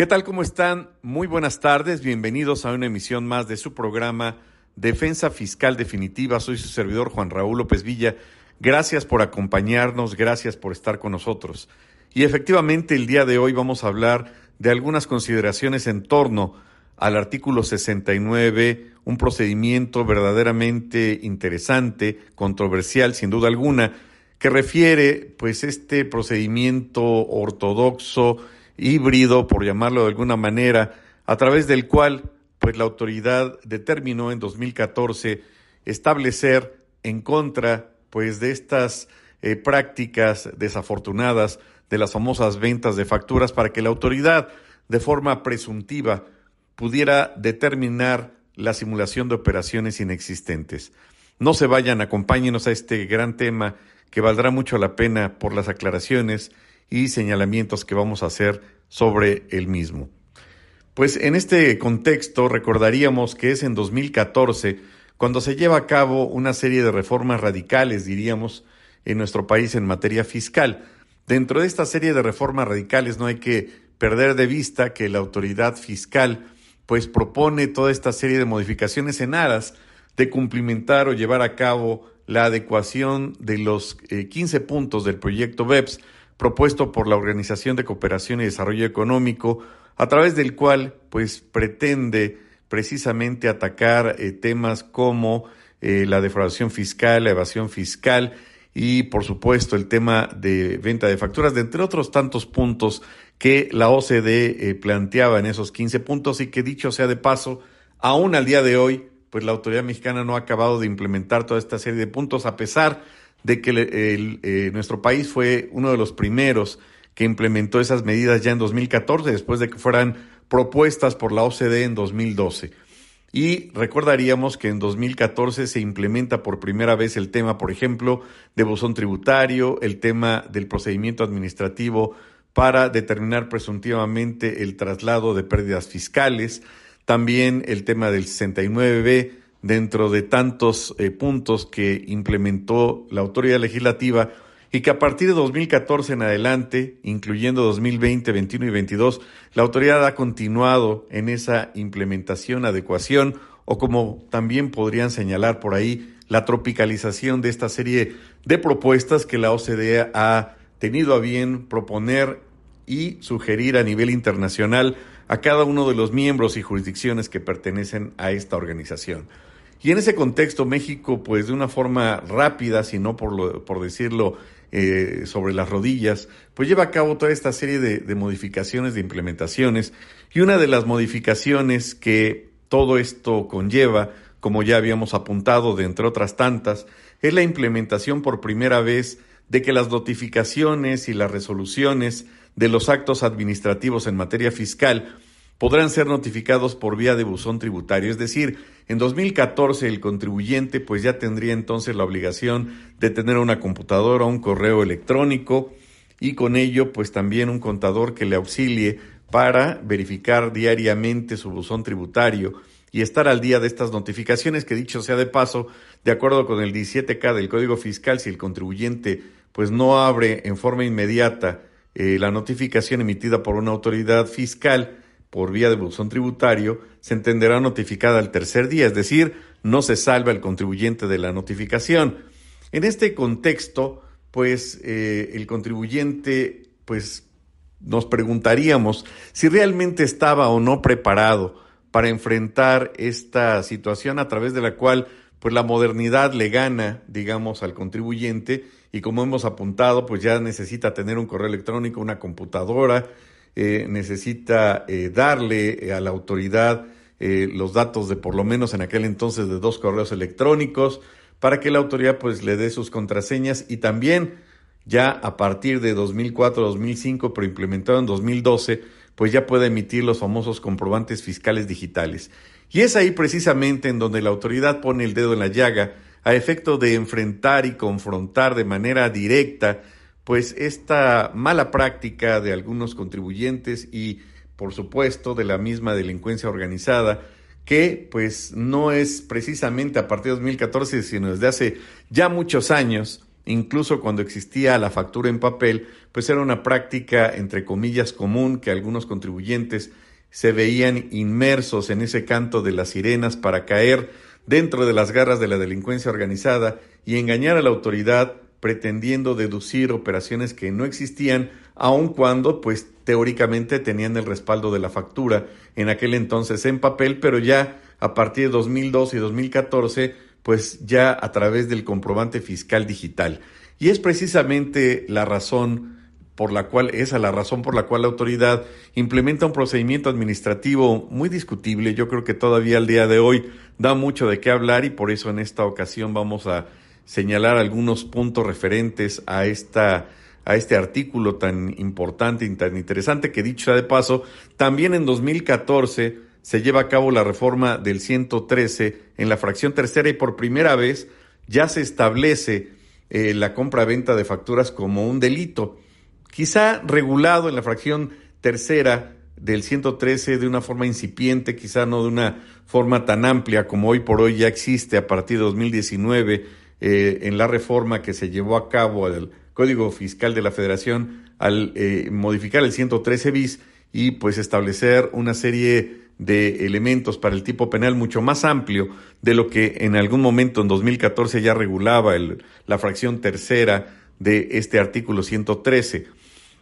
¿Qué tal? ¿Cómo están? Muy buenas tardes. Bienvenidos a una emisión más de su programa Defensa Fiscal Definitiva. Soy su servidor Juan Raúl López Villa. Gracias por acompañarnos, gracias por estar con nosotros. Y efectivamente el día de hoy vamos a hablar de algunas consideraciones en torno al artículo 69, un procedimiento verdaderamente interesante, controversial sin duda alguna, que refiere pues este procedimiento ortodoxo, híbrido, por llamarlo de alguna manera, a través del cual pues la autoridad determinó en 2014 establecer en contra pues de estas eh, prácticas desafortunadas de las famosas ventas de facturas para que la autoridad de forma presuntiva pudiera determinar la simulación de operaciones inexistentes. No se vayan, acompáñenos a este gran tema que valdrá mucho la pena por las aclaraciones y señalamientos que vamos a hacer sobre el mismo. Pues en este contexto recordaríamos que es en 2014 cuando se lleva a cabo una serie de reformas radicales, diríamos, en nuestro país en materia fiscal. Dentro de esta serie de reformas radicales no hay que perder de vista que la autoridad fiscal pues propone toda esta serie de modificaciones en aras de cumplimentar o llevar a cabo la adecuación de los 15 eh, puntos del proyecto BEPS propuesto por la Organización de Cooperación y Desarrollo Económico, a través del cual pues pretende precisamente atacar eh, temas como eh, la defraudación fiscal, la evasión fiscal y por supuesto el tema de venta de facturas, de entre otros tantos puntos que la OCDE eh, planteaba en esos 15 puntos y que dicho sea de paso, aún al día de hoy, pues la autoridad mexicana no ha acabado de implementar toda esta serie de puntos a pesar de que eh, nuestro país fue uno de los primeros que implementó esas medidas ya en 2014, después de que fueran propuestas por la OCDE en 2012. Y recordaríamos que en 2014 se implementa por primera vez el tema, por ejemplo, de buzón tributario, el tema del procedimiento administrativo para determinar presuntivamente el traslado de pérdidas fiscales, también el tema del 69B, dentro de tantos eh, puntos que implementó la autoridad legislativa y que a partir de 2014 en adelante, incluyendo 2020, 21 y 22, la autoridad ha continuado en esa implementación, adecuación o como también podrían señalar por ahí, la tropicalización de esta serie de propuestas que la OCDE ha tenido a bien proponer y sugerir a nivel internacional a cada uno de los miembros y jurisdicciones que pertenecen a esta organización. Y en ese contexto, México, pues de una forma rápida, si no por, por decirlo eh, sobre las rodillas, pues lleva a cabo toda esta serie de, de modificaciones, de implementaciones. Y una de las modificaciones que todo esto conlleva, como ya habíamos apuntado, de entre otras tantas, es la implementación por primera vez de que las notificaciones y las resoluciones de los actos administrativos en materia fiscal podrán ser notificados por vía de buzón tributario. Es decir, en 2014 el contribuyente pues ya tendría entonces la obligación de tener una computadora, un correo electrónico y con ello pues también un contador que le auxilie para verificar diariamente su buzón tributario y estar al día de estas notificaciones que dicho sea de paso, de acuerdo con el 17K del Código Fiscal, si el contribuyente pues no abre en forma inmediata eh, la notificación emitida por una autoridad fiscal, por vía de buzón tributario se entenderá notificada al tercer día, es decir, no se salva el contribuyente de la notificación. En este contexto, pues eh, el contribuyente, pues nos preguntaríamos si realmente estaba o no preparado para enfrentar esta situación a través de la cual pues la modernidad le gana, digamos, al contribuyente y como hemos apuntado, pues ya necesita tener un correo electrónico, una computadora, eh, necesita eh, darle eh, a la autoridad los datos de por lo menos en aquel entonces de dos correos electrónicos para que la autoridad pues le dé sus contraseñas y también ya a partir de 2004-2005 pero implementado en 2012 pues ya puede emitir los famosos comprobantes fiscales digitales. Y es ahí precisamente en donde la autoridad pone el dedo en la llaga a efecto de enfrentar y confrontar de manera directa pues esta mala práctica de algunos contribuyentes y por supuesto de la misma delincuencia organizada que pues no es precisamente a partir de 2014 sino desde hace ya muchos años incluso cuando existía la factura en papel, pues era una práctica entre comillas común que algunos contribuyentes se veían inmersos en ese canto de las sirenas para caer dentro de las garras de la delincuencia organizada y engañar a la autoridad pretendiendo deducir operaciones que no existían, aun cuando, pues, teóricamente tenían el respaldo de la factura en aquel entonces en papel, pero ya a partir de 2012 y 2014, pues ya a través del comprobante fiscal digital. Y es precisamente la razón por la cual, esa la razón por la cual la autoridad implementa un procedimiento administrativo muy discutible. Yo creo que todavía al día de hoy da mucho de qué hablar y por eso en esta ocasión vamos a señalar algunos puntos referentes a esta a este artículo tan importante y tan interesante que dicho sea de paso, también en 2014 se lleva a cabo la reforma del 113 en la fracción tercera y por primera vez ya se establece eh, la compra-venta de facturas como un delito, quizá regulado en la fracción tercera del 113 de una forma incipiente, quizá no de una forma tan amplia como hoy por hoy ya existe a partir de 2019 eh, en la reforma que se llevó a cabo al Código Fiscal de la Federación al eh, modificar el 113 bis y pues establecer una serie de elementos para el tipo penal mucho más amplio de lo que en algún momento en 2014 ya regulaba el, la fracción tercera de este artículo 113.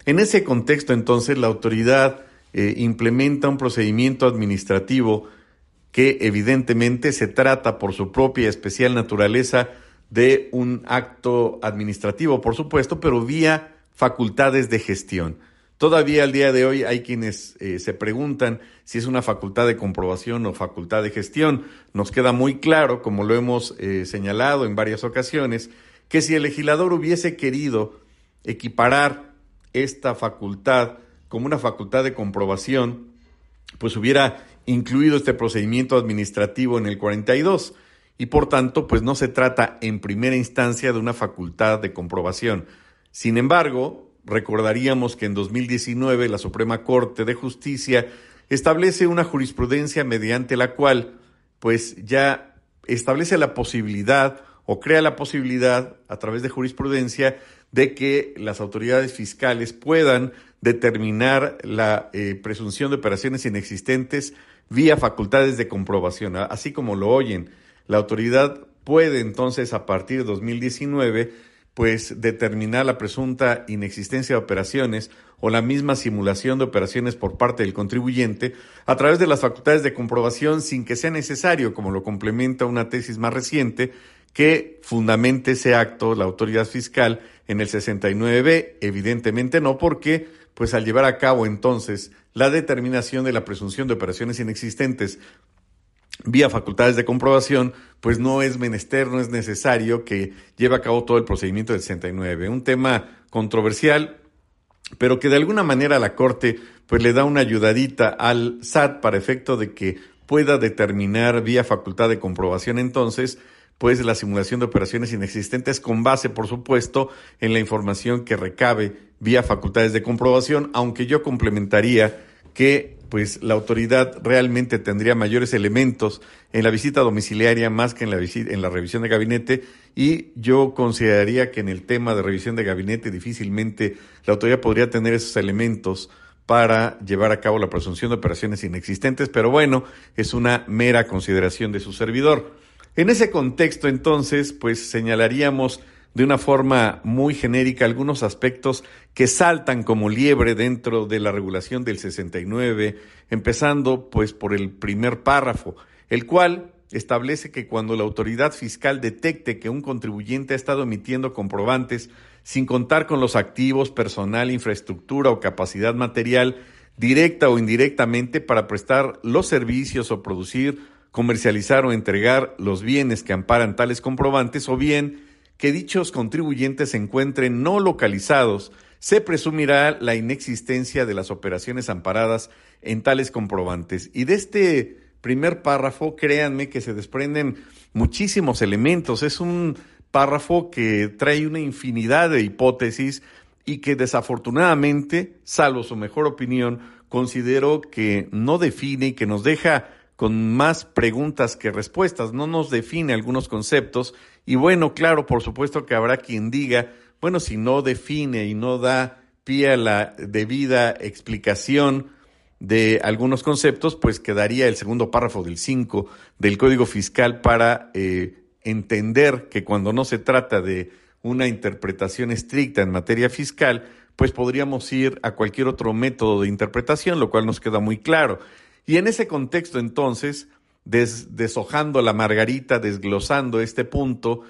En ese contexto entonces la autoridad eh, implementa un procedimiento administrativo que evidentemente se trata por su propia especial naturaleza de un acto administrativo, por supuesto, pero vía facultades de gestión. Todavía al día de hoy hay quienes eh, se preguntan si es una facultad de comprobación o facultad de gestión. Nos queda muy claro, como lo hemos eh, señalado en varias ocasiones, que si el legislador hubiese querido equiparar esta facultad como una facultad de comprobación, pues hubiera incluido este procedimiento administrativo en el 42 y por tanto, pues no se trata en primera instancia de una facultad de comprobación. Sin embargo, recordaríamos que en 2019 la Suprema Corte de Justicia establece una jurisprudencia mediante la cual, pues ya establece la posibilidad o crea la posibilidad a través de jurisprudencia de que las autoridades fiscales puedan determinar la eh, presunción de operaciones inexistentes vía facultades de comprobación, así como lo oyen la autoridad puede entonces, a partir de 2019, pues determinar la presunta inexistencia de operaciones o la misma simulación de operaciones por parte del contribuyente a través de las facultades de comprobación sin que sea necesario, como lo complementa una tesis más reciente, que fundamente ese acto la autoridad fiscal en el 69B, evidentemente no, porque pues al llevar a cabo entonces la determinación de la presunción de operaciones inexistentes vía facultades de comprobación, pues no es menester, no es necesario que lleve a cabo todo el procedimiento del 69. Un tema controversial, pero que de alguna manera la Corte pues le da una ayudadita al SAT para efecto de que pueda determinar vía facultad de comprobación entonces pues la simulación de operaciones inexistentes con base, por supuesto, en la información que recabe vía facultades de comprobación, aunque yo complementaría que pues la autoridad realmente tendría mayores elementos en la visita domiciliaria más que en la, visita, en la revisión de gabinete y yo consideraría que en el tema de revisión de gabinete difícilmente la autoridad podría tener esos elementos para llevar a cabo la presunción de operaciones inexistentes, pero bueno, es una mera consideración de su servidor. En ese contexto, entonces, pues señalaríamos de una forma muy genérica algunos aspectos que saltan como liebre dentro de la regulación del 69, empezando pues por el primer párrafo, el cual establece que cuando la autoridad fiscal detecte que un contribuyente ha estado emitiendo comprobantes sin contar con los activos, personal, infraestructura o capacidad material, directa o indirectamente para prestar los servicios o producir, comercializar o entregar los bienes que amparan tales comprobantes, o bien que dichos contribuyentes se encuentren no localizados, se presumirá la inexistencia de las operaciones amparadas en tales comprobantes. Y de este primer párrafo, créanme que se desprenden muchísimos elementos. Es un párrafo que trae una infinidad de hipótesis y que desafortunadamente, salvo su mejor opinión, considero que no define y que nos deja con más preguntas que respuestas, no nos define algunos conceptos y bueno, claro, por supuesto que habrá quien diga, bueno, si no define y no da pie a la debida explicación de algunos conceptos, pues quedaría el segundo párrafo del 5 del Código Fiscal para eh, entender que cuando no se trata de una interpretación estricta en materia fiscal, pues podríamos ir a cualquier otro método de interpretación, lo cual nos queda muy claro. Y en ese contexto, entonces, deshojando la margarita, desglosando este punto,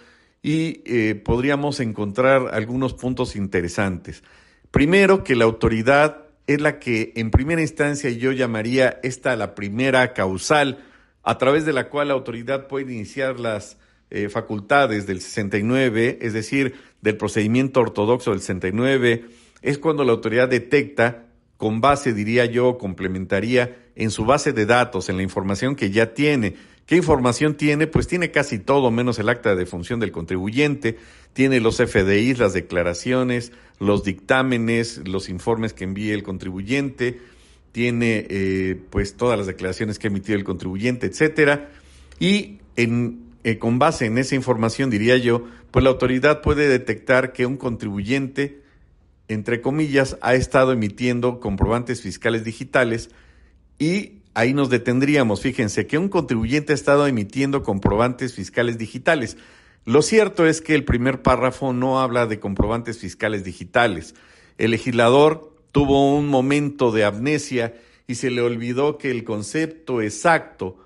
y eh, podríamos encontrar algunos puntos interesantes. Primero, que la autoridad es la que en primera instancia yo llamaría esta la primera causal a través de la cual la autoridad puede iniciar las eh, facultades del 69, es decir, del procedimiento ortodoxo del 69, es cuando la autoridad detecta, con base, diría yo, complementaría en su base de datos, en la información que ya tiene. ¿Qué información tiene? Pues tiene casi todo menos el acta de función del contribuyente, tiene los FDIs, las declaraciones, los dictámenes, los informes que envíe el contribuyente, tiene eh, pues todas las declaraciones que ha emitido el contribuyente, etcétera, y en eh, con base en esa información, diría yo, pues la autoridad puede detectar que un contribuyente, entre comillas, ha estado emitiendo comprobantes fiscales digitales y ahí nos detendríamos. Fíjense que un contribuyente ha estado emitiendo comprobantes fiscales digitales. Lo cierto es que el primer párrafo no habla de comprobantes fiscales digitales. El legislador tuvo un momento de amnesia y se le olvidó que el concepto exacto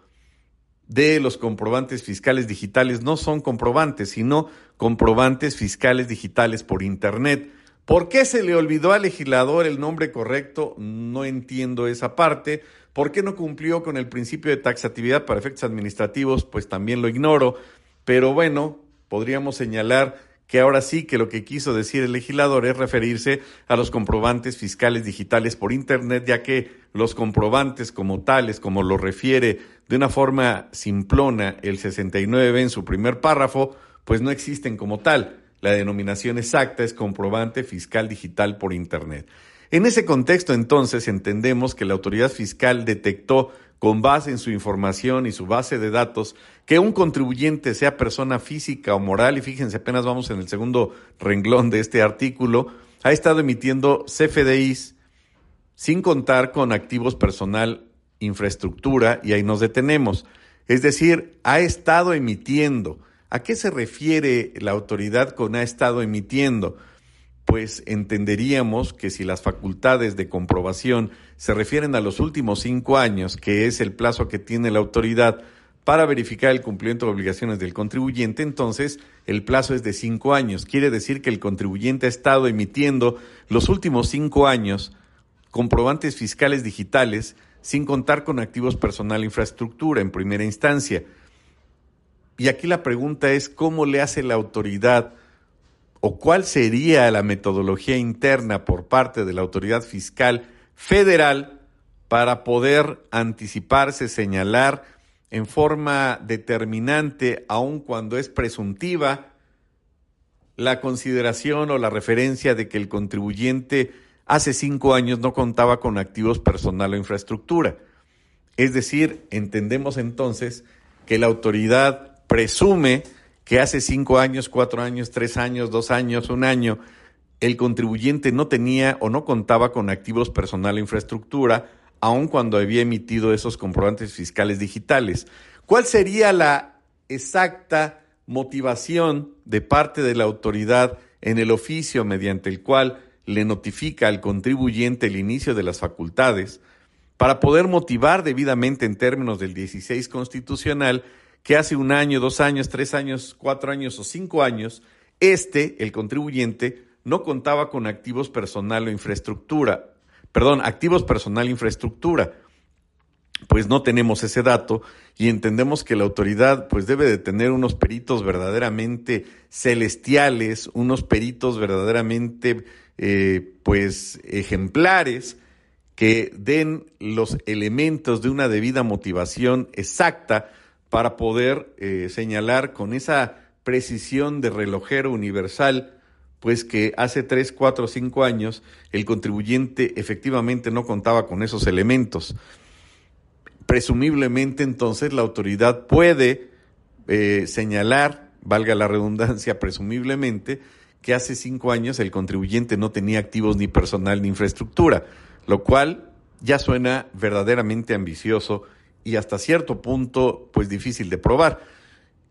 de los comprobantes fiscales digitales no son comprobantes, sino comprobantes fiscales digitales por Internet. ¿Por qué se le olvidó al legislador el nombre correcto? No entiendo esa parte. ¿Por qué no cumplió con el principio de taxatividad para efectos administrativos? Pues también lo ignoro. Pero bueno, podríamos señalar que ahora sí que lo que quiso decir el legislador es referirse a los comprobantes fiscales digitales por Internet, ya que los comprobantes como tales, como lo refiere de una forma simplona el 69 en su primer párrafo, pues no existen como tal. La denominación exacta es comprobante fiscal digital por Internet. En ese contexto, entonces, entendemos que la autoridad fiscal detectó con base en su información y su base de datos, que un contribuyente sea persona física o moral, y fíjense, apenas vamos en el segundo renglón de este artículo, ha estado emitiendo CFDIs sin contar con activos personal, infraestructura, y ahí nos detenemos. Es decir, ha estado emitiendo. ¿A qué se refiere la autoridad con ha estado emitiendo? Pues entenderíamos que si las facultades de comprobación se refieren a los últimos cinco años, que es el plazo que tiene la autoridad para verificar el cumplimiento de obligaciones del contribuyente, entonces el plazo es de cinco años. Quiere decir que el contribuyente ha estado emitiendo los últimos cinco años comprobantes fiscales digitales sin contar con activos personal e infraestructura en primera instancia. Y aquí la pregunta es, ¿cómo le hace la autoridad o cuál sería la metodología interna por parte de la autoridad fiscal federal para poder anticiparse, señalar en forma determinante, aun cuando es presuntiva, la consideración o la referencia de que el contribuyente hace cinco años no contaba con activos personal o infraestructura. Es decir, entendemos entonces que la autoridad presume que hace cinco años, cuatro años, tres años, dos años, un año, el contribuyente no tenía o no contaba con activos personal e infraestructura, aun cuando había emitido esos comprobantes fiscales digitales. ¿Cuál sería la exacta motivación de parte de la autoridad en el oficio mediante el cual le notifica al contribuyente el inicio de las facultades para poder motivar debidamente en términos del 16 constitucional que hace un año, dos años, tres años, cuatro años o cinco años, este, el contribuyente, no contaba con activos personal o infraestructura. Perdón, activos personal e infraestructura. Pues no tenemos ese dato y entendemos que la autoridad pues debe de tener unos peritos verdaderamente celestiales, unos peritos verdaderamente eh, pues ejemplares que den los elementos de una debida motivación exacta para poder eh, señalar con esa precisión de relojero universal, pues que hace tres, cuatro, cinco años el contribuyente efectivamente no contaba con esos elementos. presumiblemente entonces la autoridad puede eh, señalar, valga la redundancia, presumiblemente, que hace cinco años el contribuyente no tenía activos ni personal ni infraestructura, lo cual ya suena verdaderamente ambicioso y hasta cierto punto pues difícil de probar.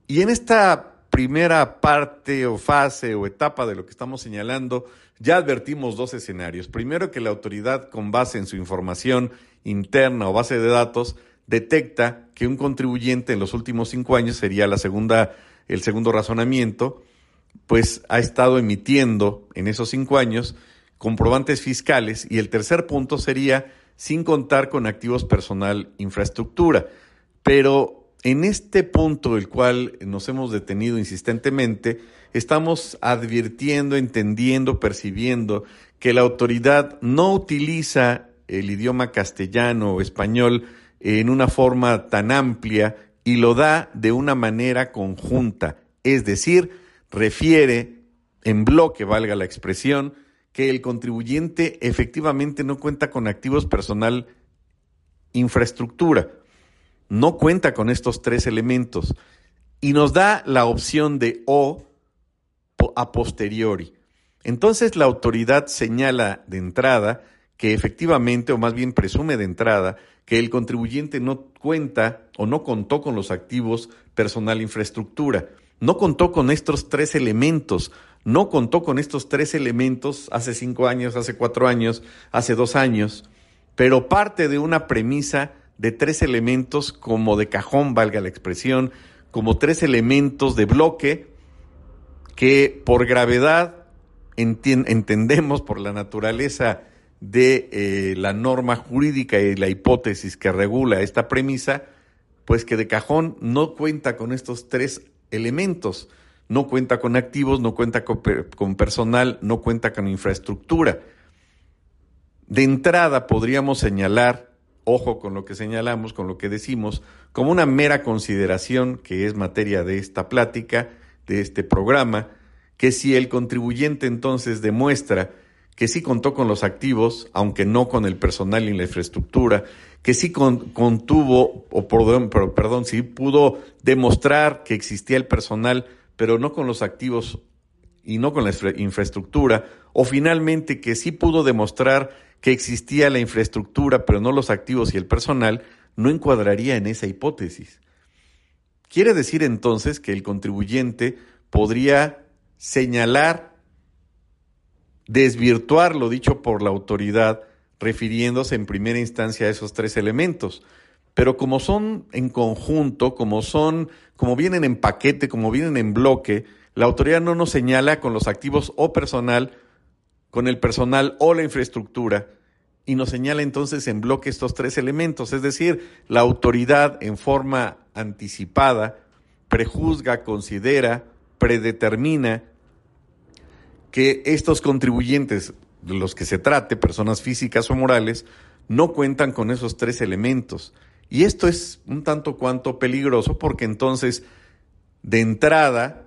Y en esta primera parte o fase o etapa de lo que estamos señalando, ya advertimos dos escenarios. Primero que la autoridad con base en su información interna o base de datos detecta que un contribuyente en los últimos cinco años sería la segunda, el segundo razonamiento, pues ha estado emitiendo en esos cinco años comprobantes fiscales y el tercer punto sería sin contar con activos personal infraestructura. Pero en este punto, el cual nos hemos detenido insistentemente, estamos advirtiendo, entendiendo, percibiendo que la autoridad no utiliza el idioma castellano o español en una forma tan amplia y lo da de una manera conjunta, es decir, refiere en bloque, valga la expresión, que el contribuyente efectivamente no cuenta con activos personal infraestructura, no cuenta con estos tres elementos y nos da la opción de o a posteriori. Entonces la autoridad señala de entrada que efectivamente, o más bien presume de entrada, que el contribuyente no cuenta o no contó con los activos personal infraestructura. No contó con estos tres elementos, no contó con estos tres elementos hace cinco años, hace cuatro años, hace dos años, pero parte de una premisa de tres elementos como de cajón, valga la expresión, como tres elementos de bloque que por gravedad entendemos por la naturaleza de eh, la norma jurídica y la hipótesis que regula esta premisa, pues que de cajón no cuenta con estos tres elementos. No cuenta con activos, no cuenta con, personal, no cuenta con infraestructura. De entrada podríamos señalar, ojo con lo que señalamos, con lo que decimos, como una mera consideración que es materia de esta plática, de este programa, que si el contribuyente entonces demuestra que sí contó con los activos, aunque no con el personal y la infraestructura, que sí contuvo, o perdón, perdón, sí pudo demostrar que existía el personal, pero no con los activos y no con la infraestructura, o finalmente que sí pudo demostrar que existía la infraestructura, pero no los activos y el personal, no encuadraría en esa hipótesis. Quiere decir entonces que el contribuyente podría señalar desvirtuar lo dicho por la autoridad, refiriéndose en primera instancia a esos tres elementos. Pero como son en conjunto, como son, como vienen en paquete, como vienen en bloque, la autoridad no nos señala con los activos o personal, con el personal o la infraestructura, y nos señala entonces en bloque estos tres elementos. Es decir, la autoridad en forma anticipada prejuzga, considera, predetermina que estos contribuyentes, de los que se trate, personas físicas o morales, no cuentan con esos tres elementos. Y esto es un tanto cuanto peligroso porque entonces, de entrada,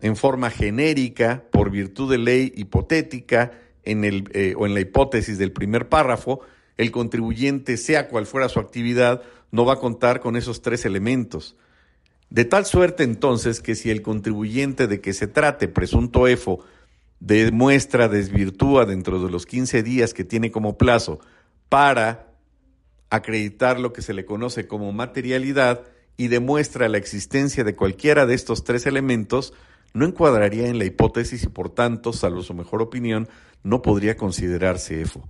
en forma genérica, por virtud de ley hipotética, en el, eh, o en la hipótesis del primer párrafo, el contribuyente, sea cual fuera su actividad, no va a contar con esos tres elementos. De tal suerte entonces que si el contribuyente de que se trate, presunto EFO, demuestra, desvirtúa dentro de los 15 días que tiene como plazo para acreditar lo que se le conoce como materialidad y demuestra la existencia de cualquiera de estos tres elementos, no encuadraría en la hipótesis y por tanto, salvo su mejor opinión, no podría considerarse EFO.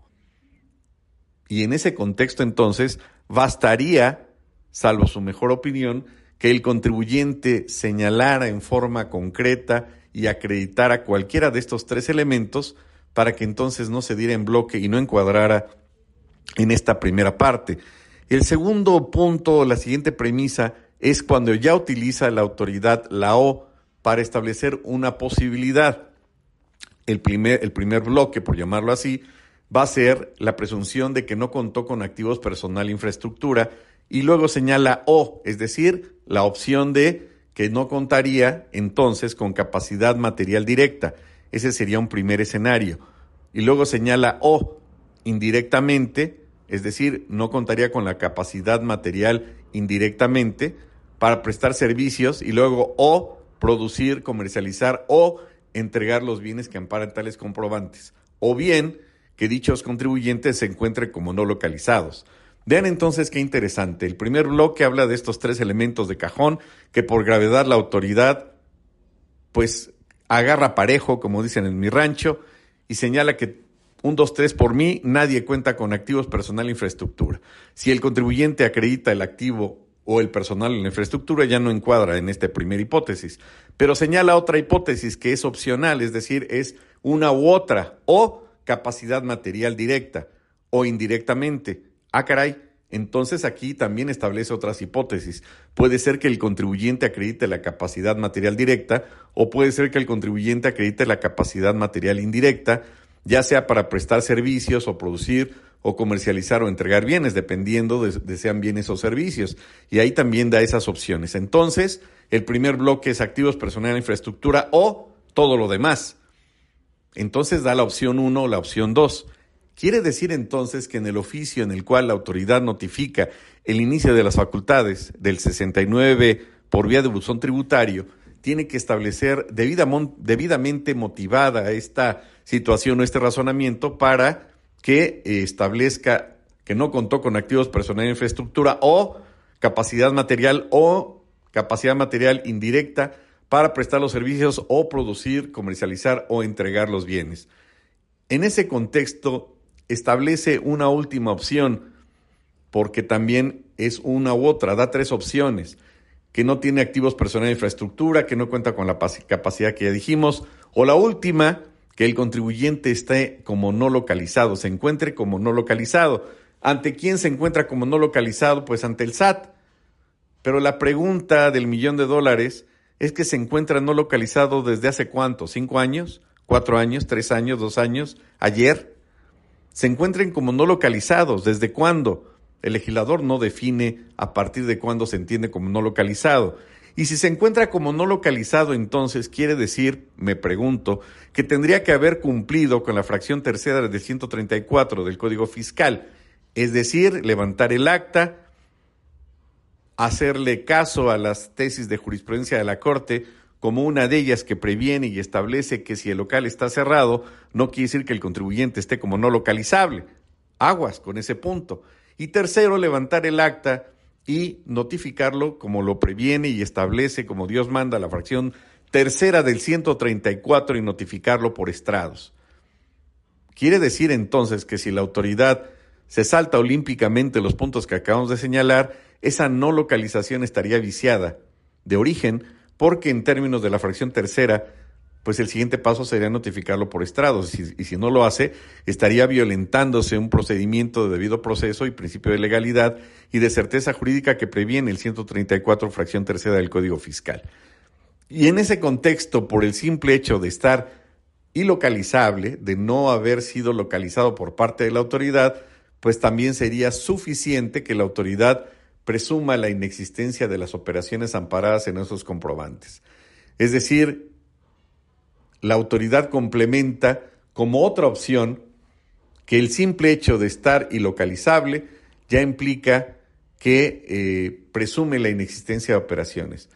Y en ese contexto entonces, bastaría, salvo su mejor opinión, que el contribuyente señalara en forma concreta y acreditar a cualquiera de estos tres elementos para que entonces no se diera en bloque y no encuadrara en esta primera parte. El segundo punto, la siguiente premisa, es cuando ya utiliza la autoridad la O para establecer una posibilidad. El primer, bloque, por llamarlo así, va a ser la presunción de que no contó con activos personal e infraestructura y luego señala O, es decir, la opción de que no contaría entonces con capacidad material directa. Ese sería un primer escenario. Y luego señala o indirectamente es decir, no contaría con la capacidad material indirectamente para prestar servicios y luego o producir, comercializar o entregar los bienes que amparan tales comprobantes, o bien que dichos contribuyentes se encuentren como no localizados. Vean entonces qué interesante. El primer bloque habla de estos tres elementos de cajón que por gravedad la autoridad pues agarra parejo, como dicen en mi rancho, y señala que un, dos, tres, por mí, nadie cuenta con activos personal e infraestructura. Si el contribuyente acredita el activo o el personal en la infraestructura, ya no encuadra en esta primera hipótesis. Pero señala otra hipótesis que es opcional, es decir, es una u otra, o capacidad material directa o indirectamente. Ah, caray. Entonces aquí también establece otras hipótesis. Puede ser que el contribuyente acredite la capacidad material directa o puede ser que el contribuyente acredite la capacidad material indirecta, ya sea para prestar servicios o producir o comercializar o entregar bienes, dependiendo de, sean bienes o servicios. Y ahí también da esas opciones. Entonces, el primer bloque es activos, personal, infraestructura o todo lo demás. Entonces da la opción 1 o la opción 2. Quiere decir entonces que en el oficio en el cual la autoridad notifica el inicio de las facultades del 69 por vía de buzón tributario, tiene que establecer debidamente motivada esta situación o este razonamiento para que eh, establezca que no contó con activos personales de infraestructura o capacidad material o capacidad material indirecta para prestar los servicios o producir, comercializar o entregar los bienes. En ese contexto, establece una última opción, porque también es una u otra, da tres opciones que no tiene activos personales de infraestructura, que no cuenta con la capacidad que ya dijimos, o la última, que el contribuyente esté como no localizado, se encuentre como no localizado. ¿Ante quién se encuentra como no localizado? Pues ante el SAT. Pero la pregunta del millón de dólares es que se encuentra no localizado desde hace cuánto, cinco años, cuatro años, tres años, dos años, ayer. Se encuentren como no localizados. ¿Desde cuándo? El legislador no define a partir de cuándo se entiende como no localizado. Y si se encuentra como no localizado, entonces quiere decir, me pregunto, que tendría que haber cumplido con la fracción tercera de 134 del Código Fiscal, es decir, levantar el acta, hacerle caso a las tesis de jurisprudencia de la Corte como una de ellas que previene y establece que si el local está cerrado, no quiere decir que el contribuyente esté como no localizable. Aguas con ese punto. Y tercero, levantar el acta y notificarlo como lo previene y establece, como Dios manda, la fracción tercera del 134 y notificarlo por estrados. Quiere decir entonces que si la autoridad se salta olímpicamente los puntos que acabamos de señalar, esa no localización estaría viciada de origen porque en términos de la fracción tercera pues el siguiente paso sería notificarlo por estrados. Y, y, si no lo hace, estaría violentándose un procedimiento de debido proceso y principio de legalidad y de certeza jurídica que previene el 134 fracción tercera del Código Fiscal. Y en ese contexto, por el simple hecho de estar ilocalizable, de no haber sido localizado por parte de la autoridad, pues también sería suficiente que la autoridad presuma la inexistencia de las operaciones amparadas en esos comprobantes. Es decir, la autoridad complementa como otra opción que el simple hecho de estar ilocalizable ya implica que eh, presume la inexistencia de operaciones.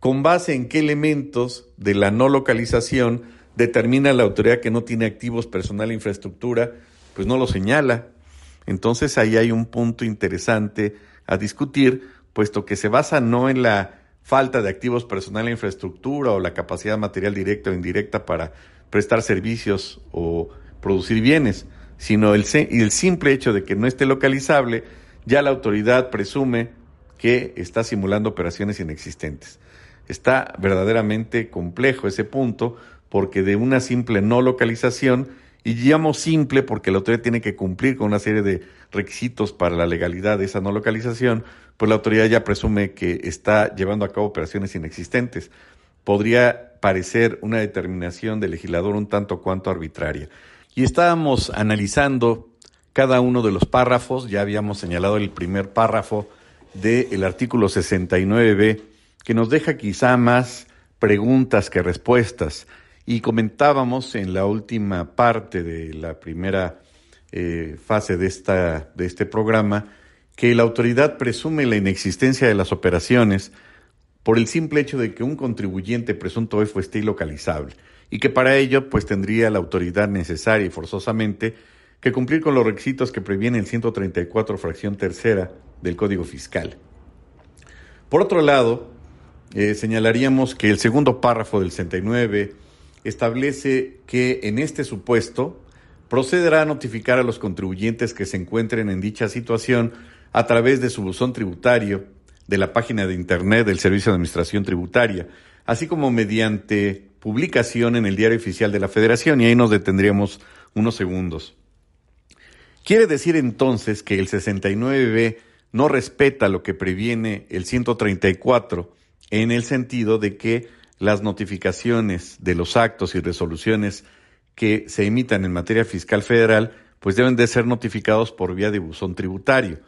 ¿Con base en qué elementos de la no localización determina la autoridad que no tiene activos, personal e infraestructura? Pues no lo señala. Entonces ahí hay un punto interesante a discutir, puesto que se basa no en la falta de activos personal e infraestructura o la capacidad material directa o indirecta para prestar servicios o producir bienes, sino el, el simple hecho de que no esté localizable, ya la autoridad presume que está simulando operaciones inexistentes. Está verdaderamente complejo ese punto porque de una simple no localización, y llamo simple porque la autoridad tiene que cumplir con una serie de requisitos para la legalidad de esa no localización, pues la autoridad ya presume que está llevando a cabo operaciones inexistentes. Podría parecer una determinación del legislador un tanto cuanto arbitraria. Y estábamos analizando cada uno de los párrafos, ya habíamos señalado el primer párrafo del artículo 69b, que nos deja quizá más preguntas que respuestas. Y comentábamos en la última parte de la primera eh, fase de, esta, de este programa que la autoridad presume la inexistencia de las operaciones por el simple hecho de que un contribuyente presunto EFO esté localizable y que para ello pues tendría la autoridad necesaria y forzosamente que cumplir con los requisitos que previene el 134 fracción tercera del Código Fiscal. Por otro lado, eh, señalaríamos que el segundo párrafo del 69 establece que en este supuesto procederá a notificar a los contribuyentes que se encuentren en dicha situación a través de su buzón tributario, de la página de Internet del Servicio de Administración Tributaria, así como mediante publicación en el Diario Oficial de la Federación, y ahí nos detendríamos unos segundos. Quiere decir entonces que el 69B no respeta lo que previene el 134 en el sentido de que las notificaciones de los actos y resoluciones que se emitan en materia fiscal federal pues deben de ser notificados por vía de buzón tributario.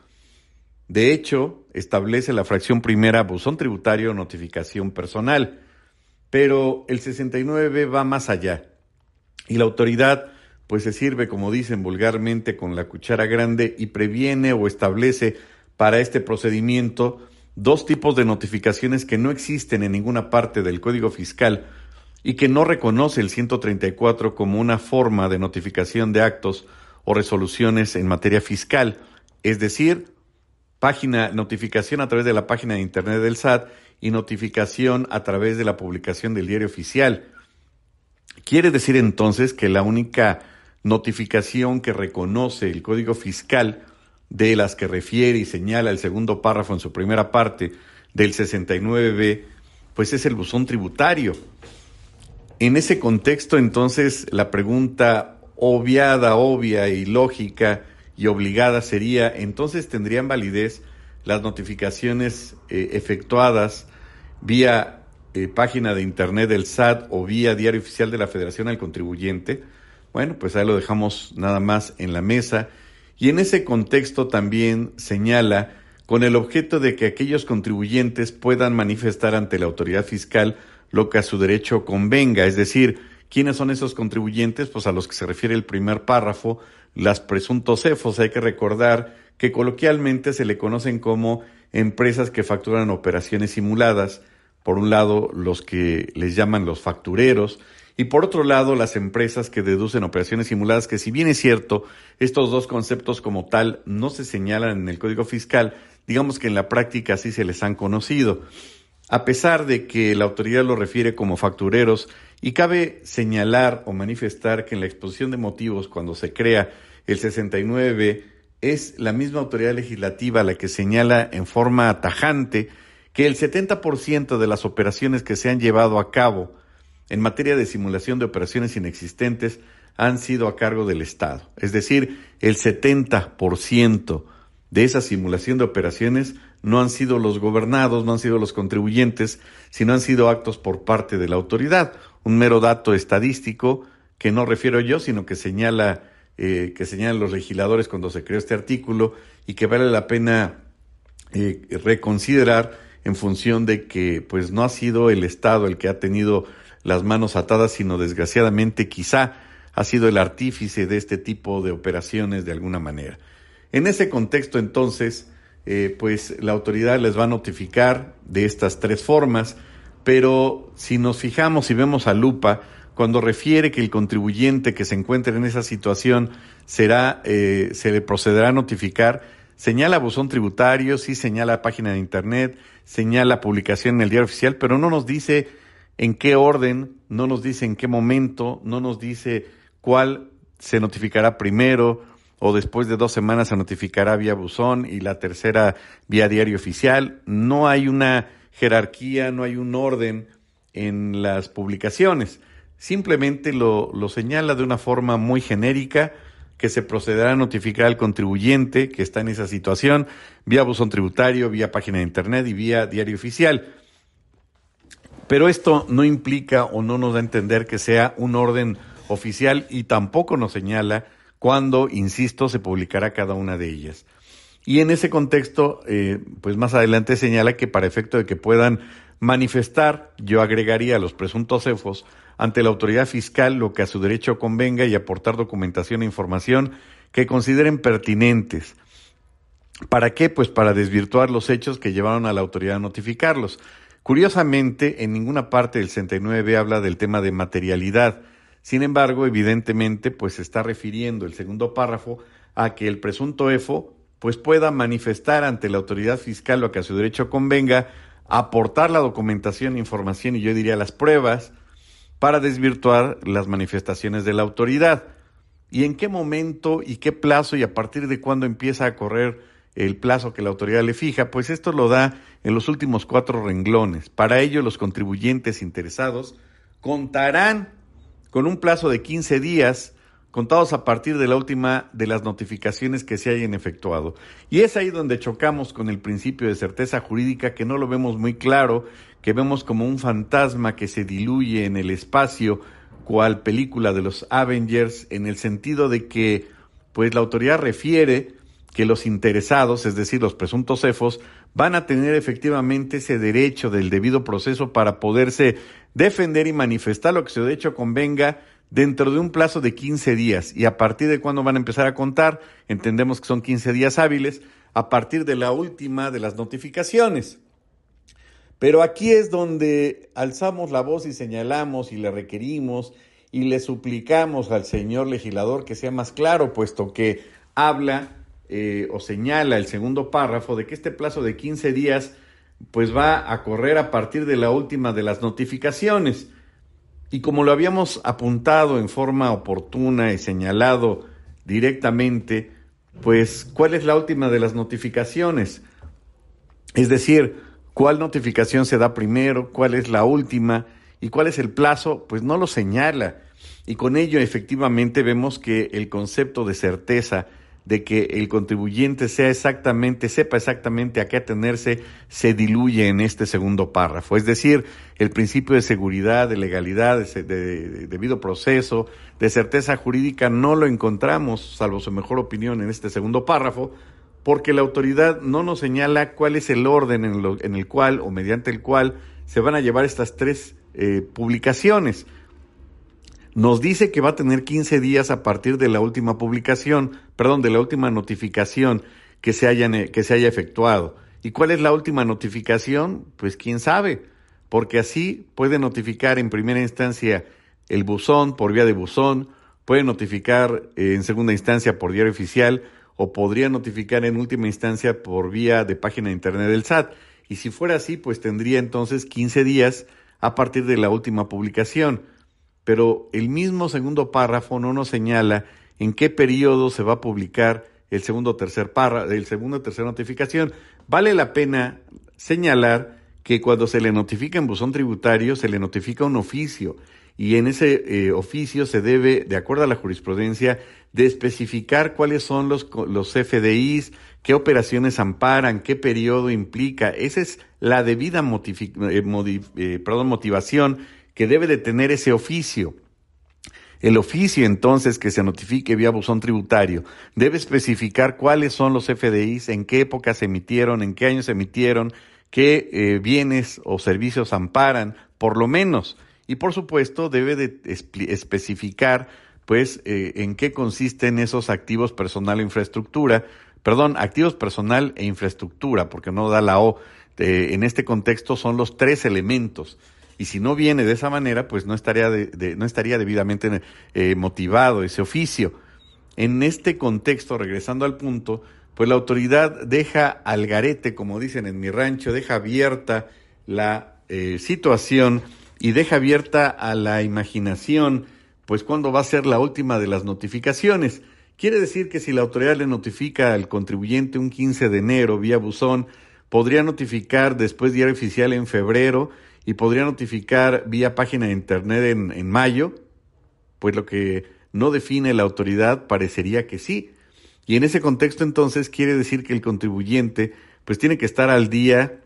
De hecho, establece la fracción primera buzón tributario notificación personal, pero el 69 va más allá. Y la autoridad pues se sirve, como dicen vulgarmente, con la cuchara grande y previene o establece para este procedimiento dos tipos de notificaciones que no existen en ninguna parte del Código Fiscal y que no reconoce el 134 como una forma de notificación de actos o resoluciones en materia fiscal, es decir, página notificación a través de la página de internet del SAT y notificación a través de la publicación del diario oficial. Quiere decir entonces que la única notificación que reconoce el Código Fiscal de las que refiere y señala el segundo párrafo en su primera parte del 69B, pues es el buzón tributario. En ese contexto, entonces, la pregunta obviada, obvia y lógica y obligada sería, entonces tendrían validez las notificaciones eh, efectuadas vía eh, página de internet del SAT o vía diario oficial de la Federación al contribuyente. Bueno, pues ahí lo dejamos nada más en la mesa. Y en ese contexto también señala con el objeto de que aquellos contribuyentes puedan manifestar ante la autoridad fiscal lo que a su derecho convenga, es decir, ¿quiénes son esos contribuyentes? Pues a los que se refiere el primer párrafo, las presuntos CEFOS. Hay que recordar que coloquialmente se le conocen como empresas que facturan operaciones simuladas, por un lado los que les llaman los factureros, y por otro lado las empresas que deducen operaciones simuladas, que si bien es cierto, estos dos conceptos como tal no se señalan en el Código Fiscal, digamos que en la práctica sí se les han conocido. A pesar de que la autoridad lo refiere como factureros, y cabe señalar o manifestar que en la exposición de motivos, cuando se crea el 69, es la misma autoridad legislativa la que señala en forma tajante que el 70% de las operaciones que se han llevado a cabo en materia de simulación de operaciones inexistentes han sido a cargo del Estado. Es decir, el 70% de esa simulación de operaciones no han sido los gobernados, no han sido los contribuyentes, sino han sido actos por parte de la autoridad. Un mero dato estadístico que no refiero yo, sino que señala eh, que señalan los legisladores cuando se creó este artículo y que vale la pena eh, reconsiderar en función de que pues no ha sido el Estado el que ha tenido las manos atadas, sino desgraciadamente quizá ha sido el artífice de este tipo de operaciones de alguna manera. En ese contexto entonces, eh, pues la autoridad les va a notificar de estas tres formas, pero si nos fijamos y vemos a lupa, cuando refiere que el contribuyente que se encuentre en esa situación será, eh, se le procederá a notificar, señala buzón tributario, sí señala página de internet, señala publicación en el diario oficial, pero no nos dice en qué orden, no nos dice en qué momento, no nos dice cuál se notificará primero o después de dos semanas se notificará vía buzón y la tercera vía diario oficial. No hay una jerarquía, no hay un orden en las publicaciones simplemente lo, lo señala de una forma muy genérica que se procederá a notificar al contribuyente que está en esa situación vía buzón tributario, vía página de internet y vía diario oficial. Pero esto no implica o no nos da a entender que sea un orden oficial y tampoco nos señala cuándo, insisto, se publicará cada una de ellas. Y en ese contexto, eh, pues más adelante señala que para efecto de que puedan manifestar, yo agregaría a los presuntos cefos ante la autoridad fiscal lo que a su derecho convenga y aportar documentación e información que consideren pertinentes. ¿Para qué? Pues para desvirtuar los hechos que llevaron a la autoridad a notificarlos. Curiosamente, en ninguna parte del 69 habla del tema de materialidad. Sin embargo, evidentemente, pues se está refiriendo el segundo párrafo a que el presunto EFO pues pueda manifestar ante la autoridad fiscal lo que a su derecho convenga, aportar la documentación, información y yo diría las pruebas para desvirtuar las manifestaciones de la autoridad. ¿Y en qué momento y qué plazo y a partir de cuándo empieza a correr el plazo que la autoridad le fija? Pues esto lo da en los últimos cuatro renglones. Para ello, los contribuyentes interesados contarán con un plazo de 15 días contados a partir de la última de las notificaciones que se hayan efectuado. Y es ahí donde chocamos con el principio de certeza jurídica que no lo vemos muy claro, que vemos como un fantasma que se diluye en el espacio, cual película de los Avengers, en el sentido de que pues la autoridad refiere que los interesados, es decir, los presuntos cefos, van a tener efectivamente ese derecho del debido proceso para poderse defender y manifestar lo que su derecho convenga dentro de un plazo de 15 días. ¿Y a partir de cuándo van a empezar a contar? Entendemos que son 15 días hábiles, a partir de la última de las notificaciones. Pero aquí es donde alzamos la voz y señalamos y le requerimos y le suplicamos al señor legislador que sea más claro, puesto que habla eh, o señala el segundo párrafo de que este plazo de 15 días pues va a correr a partir de la última de las notificaciones. Y como lo habíamos apuntado en forma oportuna y señalado directamente, pues ¿cuál es la última de las notificaciones? Es decir, ¿cuál notificación se da primero? ¿Cuál es la última? ¿Y cuál es el plazo? Pues no lo señala. Y con ello efectivamente vemos que el concepto de certeza de que el contribuyente sea exactamente, sepa exactamente a qué atenerse, se diluye en este segundo párrafo. Es decir, el principio de seguridad, de legalidad, de, debido proceso, de certeza jurídica, no lo encontramos, salvo su mejor opinión, en este segundo párrafo, porque la autoridad no nos señala cuál es el orden en, el cual o mediante el cual se van a llevar estas tres eh, publicaciones nos dice que va a tener 15 días a partir de la última publicación, perdón, de la última notificación que se, hayan, que se haya efectuado. ¿Y cuál es la última notificación? Pues quién sabe, porque así puede notificar en primera instancia el buzón por vía de buzón, puede notificar en segunda instancia por diario oficial o podría notificar en última instancia por vía de página de internet del SAT. Y si fuera así, pues tendría entonces 15 días a partir de la última publicación pero el mismo segundo párrafo no nos señala en qué periodo se va a publicar el segundo o tercer párrafo, el segundo o tercera notificación. Vale la pena señalar que cuando se le notifica en buzón tributario se le notifica un oficio y en ese eh, oficio se debe, de acuerdo a la jurisprudencia, de especificar cuáles son los, los FDIs, qué operaciones amparan, qué periodo implica. Esa es la debida eh, eh, motivación que debe de tener ese oficio. El oficio entonces que se notifique vía buzón tributario debe especificar cuáles son los FDIs, en qué época se emitieron, en qué años se emitieron, qué eh, bienes o servicios amparan, por lo menos. Y por supuesto debe de especificar pues eh, en qué consisten esos activos personal e infraestructura, perdón, activos personal e infraestructura, porque no da la O. Eh, en este contexto son los tres elementos y si no viene de esa manera, pues no estaría, de, no estaría debidamente eh, motivado ese oficio. En este contexto, regresando al punto, pues la autoridad deja al garete, como dicen en mi rancho, deja abierta la eh, situación y deja abierta a la imaginación, pues cuándo va a ser la última de las notificaciones. Quiere decir que si la autoridad le notifica al contribuyente un 15 de enero vía buzón, podría notificar después diario oficial en febrero y podría notificar vía página de internet en, en mayo, pues lo que no define la autoridad parecería que sí. Y en ese contexto entonces quiere decir que el contribuyente pues tiene que estar al día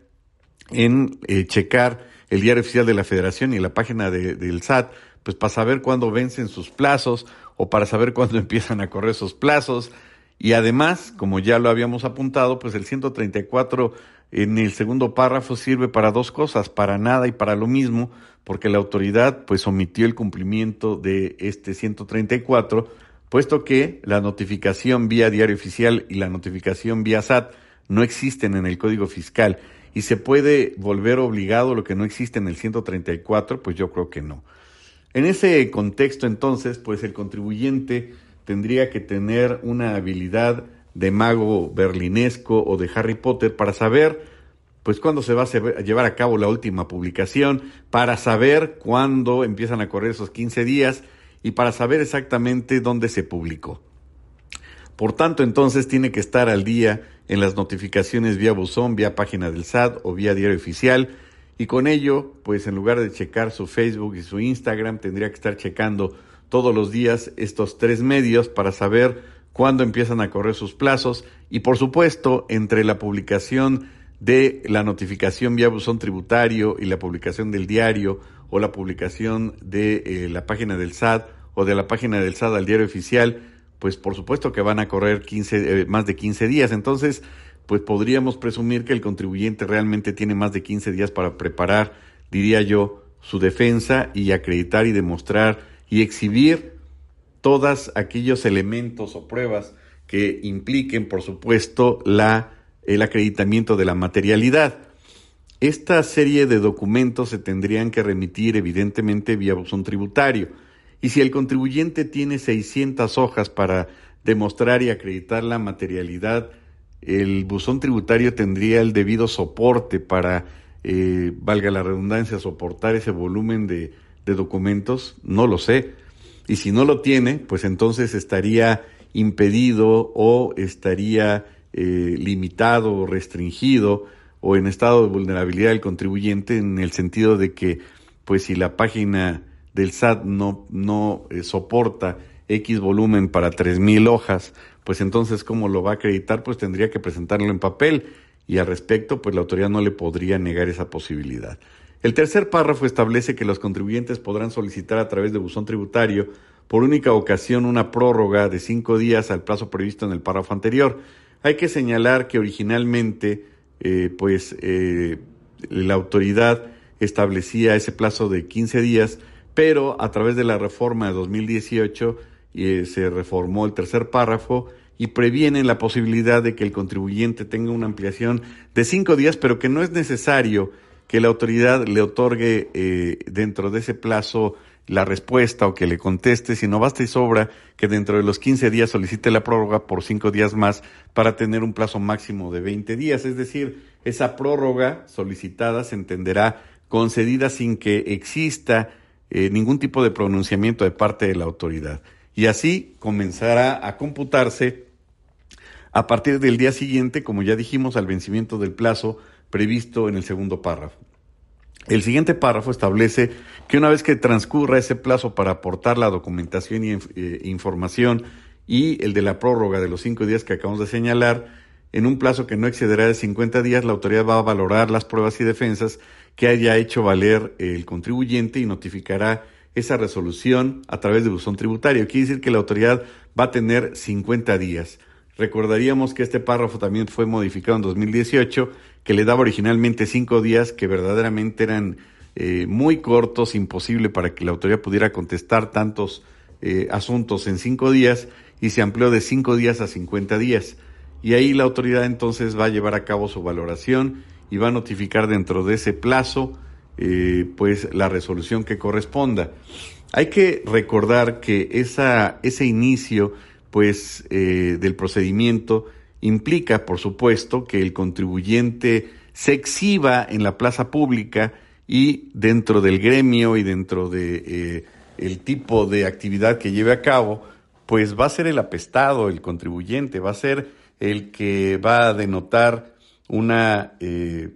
en eh, checar el diario oficial de la federación y la página del SAT, pues para saber cuándo vencen sus plazos o para saber cuándo empiezan a correr esos plazos. Y además, como ya lo habíamos apuntado, pues el 134 en el segundo párrafo sirve para dos cosas, para nada y para lo mismo, porque la autoridad pues omitió el cumplimiento de este 134 puesto que la notificación vía diario oficial y la notificación vía SAT no existen en el Código Fiscal y se puede volver obligado lo que no existe en el 134, pues yo creo que no. En ese contexto entonces, pues el contribuyente tendría que tener una habilidad de mago berlinesco o de Harry Potter para saber pues cuándo se va a llevar a cabo la última publicación, para saber cuándo empiezan a correr esos 15 días y para saber exactamente dónde se publicó. Por tanto, entonces tiene que estar al día en las notificaciones vía buzón, vía página del SAT o vía diario oficial. Y con ello, pues en lugar de checar su Facebook y su Instagram, tendría que estar checando todos los días estos tres medios para saber cuándo empiezan a correr sus plazos. Y por supuesto, entre la publicación de la notificación vía buzón tributario y la publicación del diario o la publicación de eh, la página del SAT o de la página del SAT al diario oficial, pues por supuesto que van a correr 15, eh, más de 15 días. Entonces, pues podríamos presumir que el contribuyente realmente tiene más de 15 días para preparar, diría yo, su defensa y acreditar y demostrar y exhibir todos aquellos elementos o pruebas que impliquen, por supuesto, la, el acreditamiento de la materialidad. Esta serie de documentos se tendrían que remitir evidentemente vía buzón tributario y si el contribuyente tiene 600 hojas para demostrar y acreditar la materialidad, el buzón tributario tendría el debido soporte para, eh, valga la redundancia, soportar ese volumen de, documentos, no lo sé. Y si no lo tiene, pues entonces estaría impedido o estaría eh, limitado o restringido o en estado de vulnerabilidad del contribuyente en el sentido de que, pues si la página del SAT no, no eh, soporta X volumen para 3.000 hojas, pues entonces, ¿cómo lo va a acreditar? Pues tendría que presentarlo en papel y al respecto, pues la autoridad no le podría negar esa posibilidad. El tercer párrafo establece que los contribuyentes podrán solicitar a través de buzón tributario por única ocasión una prórroga de cinco días al plazo previsto en el párrafo anterior. Hay que señalar que originalmente, eh, pues, eh, la autoridad establecía ese plazo de 15 días pero a través de la reforma de 2018 eh, se reformó el tercer párrafo y previene la posibilidad de que el contribuyente tenga una ampliación de cinco días, pero que no es necesario que la autoridad le otorgue eh, dentro de ese plazo la respuesta o que le conteste, sino basta y sobra que dentro de los 15 días solicite la prórroga por cinco días más para tener un plazo máximo de 20 días. Es decir, esa prórroga solicitada se entenderá concedida sin que exista eh, ningún tipo de pronunciamiento de parte de la autoridad. Y así comenzará a computarse a partir del día siguiente, como ya dijimos, al vencimiento del plazo previsto en el segundo párrafo. El siguiente párrafo establece que una vez que transcurra ese plazo para aportar la documentación eh, información y el de la prórroga de los cinco días que acabamos de señalar, en un plazo que no excederá de 50 días, la autoridad va a valorar las pruebas y defensas que haya hecho valer el contribuyente y notificará esa resolución a través de buzón tributario. Quiere decir que la autoridad va a tener 50 días. Recordaríamos que este párrafo también fue modificado en 2018, que le daba originalmente cinco días, que verdaderamente eran eh, muy cortos, imposible para que la autoridad pudiera contestar tantos eh, asuntos en cinco días, y se amplió de cinco días a 50 días. Y ahí la autoridad entonces va a llevar a cabo su valoración y va a notificar dentro de ese plazo eh, pues la resolución que corresponda. Hay que recordar que esa, ese inicio pues eh, del procedimiento implica por supuesto que el contribuyente se exhiba en la plaza pública y dentro del gremio y dentro de eh, el tipo de actividad que lleve a cabo, pues va a ser el apestado, el contribuyente, va a ser el que va a denotar una, eh,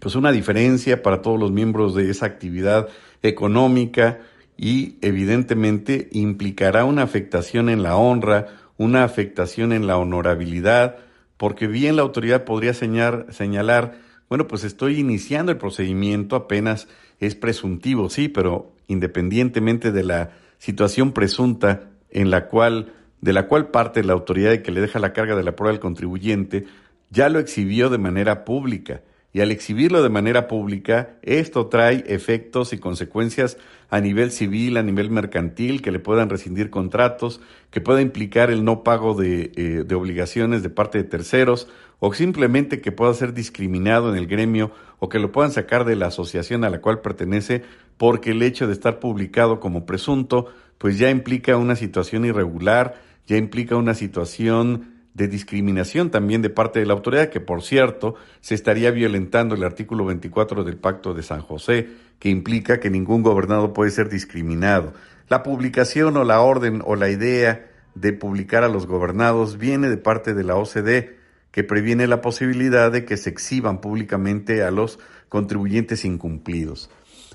pues una diferencia para todos los miembros de esa actividad económica y evidentemente implicará una afectación en la honra, una afectación en la honorabilidad, porque bien la autoridad podría señalar, señalar, bueno, pues estoy iniciando el procedimiento, apenas es presuntivo, sí, pero independientemente de la situación presunta en la cual, de la cual parte la autoridad y que le deja la carga de la prueba al contribuyente, ya lo exhibió de manera pública. Y al exhibirlo de manera pública, esto trae efectos y consecuencias a nivel civil, a nivel mercantil, que le puedan rescindir contratos, que pueda implicar el no pago de, eh, de obligaciones de parte de terceros, o simplemente que pueda ser discriminado en el gremio, o que lo puedan sacar de la asociación a la cual pertenece, porque el hecho de estar publicado como presunto, pues ya implica una situación irregular, ya implica una situación de discriminación también de parte de la autoridad, que por cierto se estaría violentando el artículo 24 del Pacto de San José, que implica que ningún gobernado puede ser discriminado. La publicación o la orden o la idea de publicar a los gobernados viene de parte de la OCDE, que previene la posibilidad de que se exhiban públicamente a los contribuyentes incumplidos.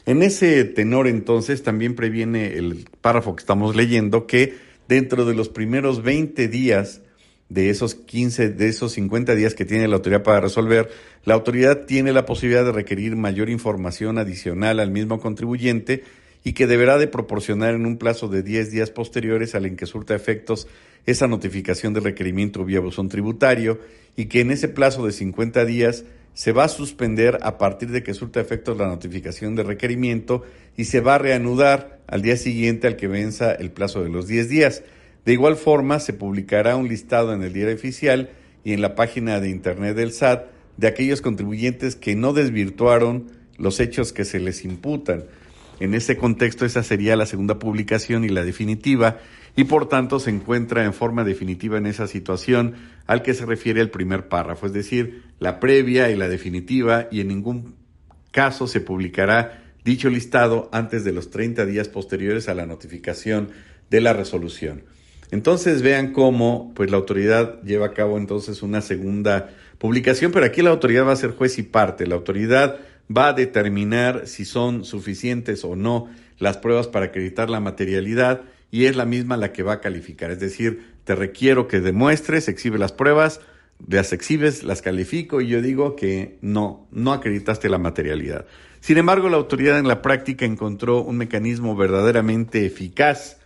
En ese tenor entonces también previene el párrafo que estamos leyendo que dentro de los primeros 20 días de esos 15, de esos 50 días que tiene la autoridad para resolver, la autoridad tiene la posibilidad de requerir mayor información adicional al mismo contribuyente y que deberá de proporcionar en un plazo de 10 días posteriores al en que surta efectos esa notificación de requerimiento vía buzón tributario y que en ese plazo de 50 días se va a suspender a partir de que surta efectos la notificación de requerimiento y se va a reanudar al día siguiente al que venza el plazo de los 10 días. De igual forma, se publicará un listado en el diario oficial y en la página de Internet del SAT de aquellos contribuyentes que no desvirtuaron los hechos que se les imputan. En ese contexto, esa sería la segunda publicación y la definitiva, y por tanto se encuentra en forma definitiva en esa situación al que se refiere el primer párrafo, es decir, la previa y la definitiva, y en ningún caso se publicará dicho listado antes de los 30 días posteriores a la notificación de la resolución. Entonces vean cómo pues la autoridad lleva a cabo entonces una segunda publicación, pero aquí la autoridad va a ser juez y parte. La autoridad va a determinar si son suficientes o no las pruebas para acreditar la materialidad y es la misma la que va a calificar. Es decir, te requiero que demuestres, exhibe las pruebas, las exhibes, las califico y yo digo que no, no acreditaste la materialidad. Sin embargo, la autoridad en la práctica encontró un mecanismo verdaderamente eficaz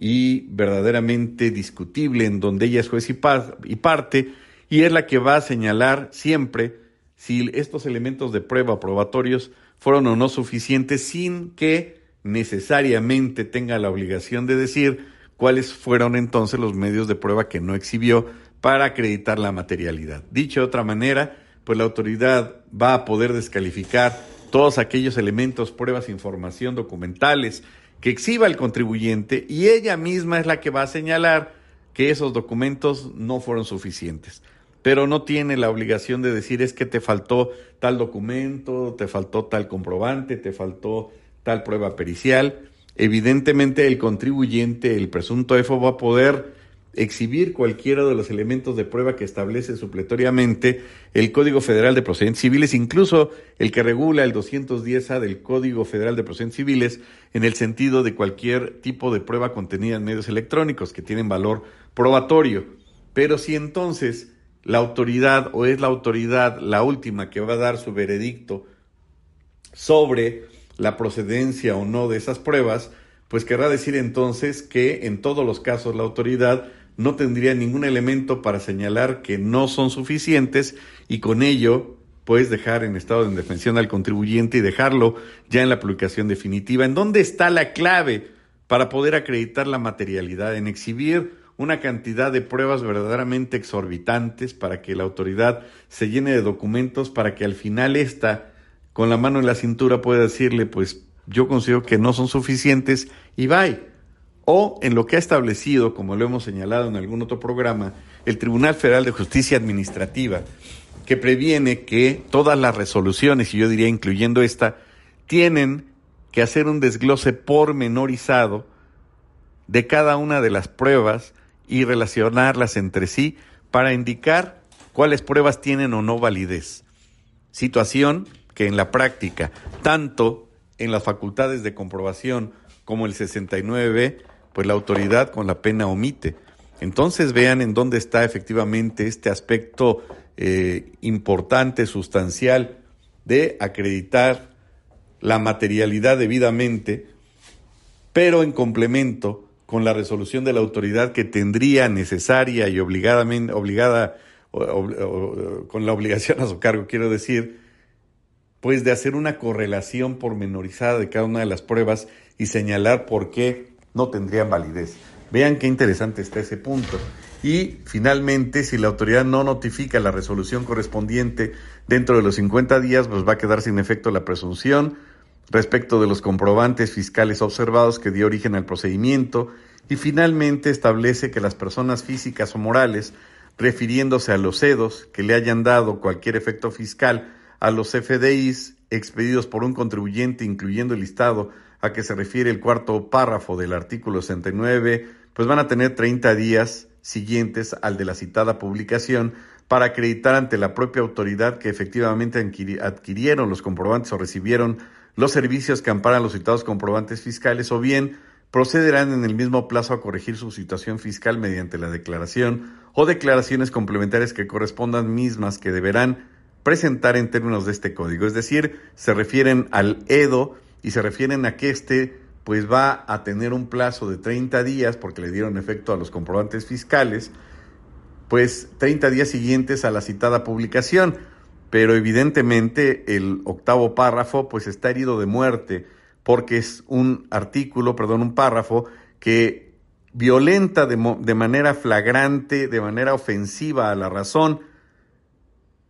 y verdaderamente discutible en donde ella es juez y, parte y es la que va a señalar siempre si estos elementos de prueba probatorios fueron o no suficientes sin que necesariamente tenga la obligación de decir cuáles fueron entonces los medios de prueba que no exhibió para acreditar la materialidad. Dicho de otra manera, pues la autoridad va a poder descalificar todos aquellos elementos, pruebas, información, documentales, que exhiba el contribuyente y ella misma es la que va a señalar que esos documentos no fueron suficientes. Pero no tiene la obligación de decir es que te faltó tal documento, te faltó tal comprobante, te faltó tal prueba pericial. Evidentemente el contribuyente, el presunto EFO va a poder exhibir cualquiera de los elementos de prueba que establece supletoriamente el Código Federal de Procedimientos Civiles, incluso el que regula el 210A del Código Federal de Procedimientos Civiles, en el sentido de cualquier tipo de prueba contenida en medios electrónicos que tienen valor probatorio. Pero si entonces la autoridad o es la autoridad la última que va a dar su veredicto sobre la procedencia o no de esas pruebas, pues querrá decir entonces que en todos los casos la autoridad no tendría ningún elemento para señalar que no son suficientes y con ello puedes dejar en estado de indefensión al contribuyente y dejarlo ya en la publicación definitiva. ¿En dónde está la clave para poder acreditar la materialidad? En exhibir una cantidad de pruebas verdaderamente exorbitantes para que la autoridad se llene de documentos para que al final esta, con la mano en la cintura, pueda decirle, pues yo considero que no son suficientes y bye o en lo que ha establecido, como lo hemos señalado en algún otro programa, el Tribunal Federal de Justicia Administrativa, que previene que todas las resoluciones, y yo diría incluyendo esta, tienen que hacer un desglose pormenorizado de cada una de las pruebas y relacionarlas entre sí para indicar cuáles pruebas tienen o no validez. Situación que en la práctica, tanto en las facultades de comprobación como el 69 pues la autoridad con la pena omite. Entonces vean en dónde está efectivamente este aspecto eh, importante, sustancial, de acreditar la materialidad debidamente, pero en complemento con la resolución de la autoridad que tendría necesaria y obligadamente, obligada, con la obligación a su cargo, quiero decir, pues de hacer una correlación pormenorizada de cada una de las pruebas y señalar por qué no tendrían validez. Vean qué interesante está ese punto. Y finalmente, si la autoridad no notifica la resolución correspondiente dentro de los 50 días, pues va a quedar sin efecto la presunción respecto de los comprobantes fiscales observados que dio origen al procedimiento y finalmente establece que las personas físicas o morales, refiriéndose a los CEDOS que le hayan dado cualquier efecto fiscal a los FDIs expedidos por un contribuyente, incluyendo el listado a que se refiere el cuarto párrafo del artículo 69, pues van a tener 30 días siguientes al de la citada publicación para acreditar ante la propia autoridad que efectivamente adquirieron los comprobantes o recibieron los servicios que amparan los citados comprobantes fiscales o bien procederán en el mismo plazo a corregir su situación fiscal mediante la declaración o declaraciones complementarias que correspondan mismas que deberán presentar en términos de este código. Es decir, se refieren al EDO y se refieren a que éste pues va a tener un plazo de 30 días porque le dieron efecto a los comprobantes fiscales, pues 30 días siguientes a la citada publicación. Pero evidentemente el octavo párrafo pues está herido de muerte porque es un artículo, perdón, un párrafo que violenta de, de manera flagrante, de manera ofensiva a la razón,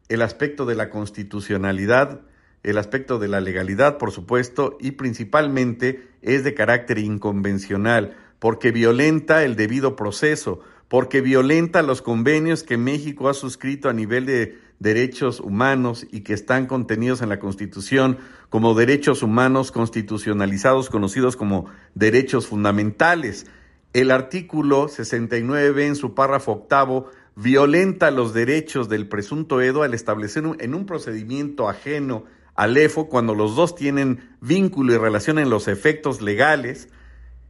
el aspecto de la constitucionalidad, el aspecto de la legalidad, por supuesto, y principalmente es de carácter inconvencional, porque violenta el debido proceso, porque violenta los convenios que México ha suscrito a nivel de derechos humanos y que están contenidos en la Constitución como derechos humanos constitucionalizados, conocidos como derechos fundamentales. El artículo 69 en su párrafo octavo violenta los derechos del presunto Edo al establecer en un procedimiento ajeno al EFO cuando los dos tienen vínculo y relación en los efectos legales,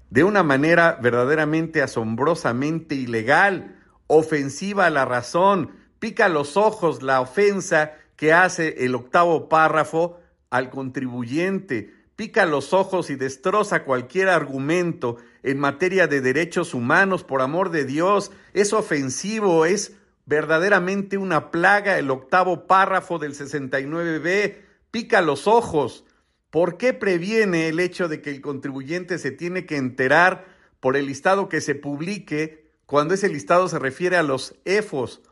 de una manera verdaderamente asombrosamente ilegal, ofensiva a la razón, pica los ojos la ofensa que hace el octavo párrafo al contribuyente, pica los ojos y destroza cualquier argumento en materia de derechos humanos, por amor de Dios, es ofensivo, es verdaderamente una plaga el octavo párrafo del 69b, pica los ojos, ¿Por qué previene el hecho de que el contribuyente se tiene que enterar por el listado que se publique cuando ese listado se refiere a los EFOS?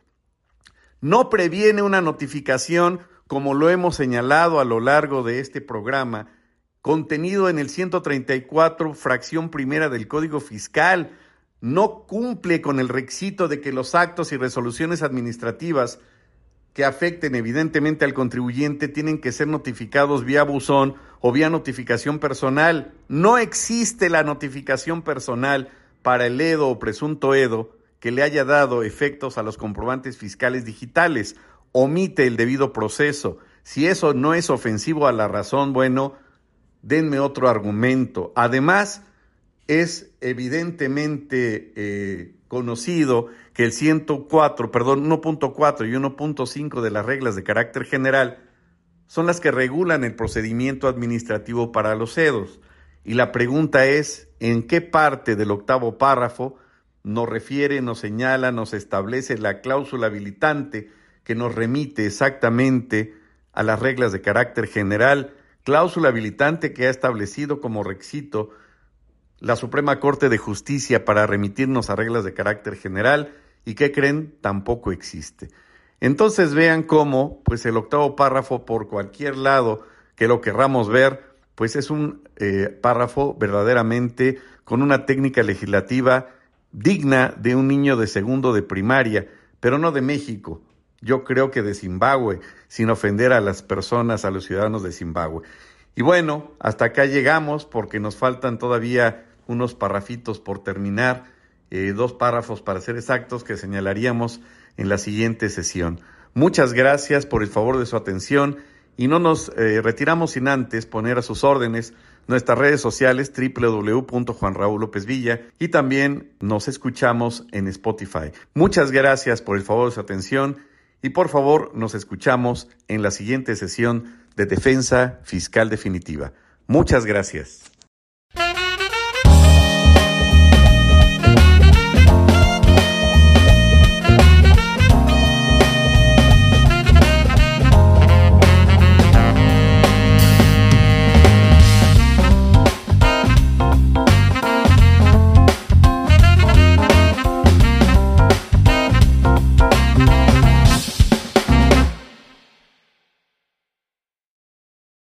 No previene una notificación, como lo hemos señalado a lo largo de este programa, contenido en el 134, fracción primera del Código Fiscal. No cumple con el requisito de que los actos y resoluciones administrativas que afecten evidentemente al contribuyente tienen que ser notificados vía buzón o vía notificación personal. No existe la notificación personal para el EDO o presunto EDO que le haya dado efectos a los comprobantes fiscales digitales. Omite el debido proceso. Si eso no es ofensivo a la razón, bueno, denme otro argumento. Además, es evidentemente eh, conocido que el 104, perdón, 1.4 y 1.5 de las reglas de carácter general son las que regulan el procedimiento administrativo para los CEDOS. Y la pregunta es, ¿en qué parte del octavo párrafo nos refiere, nos señala, nos establece la cláusula habilitante que nos remite exactamente a las reglas de carácter general, cláusula habilitante que ha establecido como requisito la Suprema Corte de Justicia para remitirnos a reglas de carácter general y que creen tampoco existe. Entonces vean cómo, pues el octavo párrafo por cualquier lado que lo querramos ver, pues es un eh, párrafo verdaderamente con una técnica legislativa digna de un niño de segundo de primaria, pero no de México. Yo creo que de Zimbabue, sin ofender a las personas, a los ciudadanos de Zimbabue. Y bueno, hasta acá llegamos porque nos faltan todavía unos parrafitos por terminar, eh, dos párrafos para ser exactos que señalaríamos en la siguiente sesión. Muchas gracias por el favor de su atención y no nos eh, retiramos sin antes poner a sus órdenes nuestras redes sociales www.juanraúl y también nos escuchamos en Spotify. Muchas gracias por el favor de su atención y por favor nos escuchamos en la siguiente sesión de Defensa Fiscal Definitiva. Muchas gracias.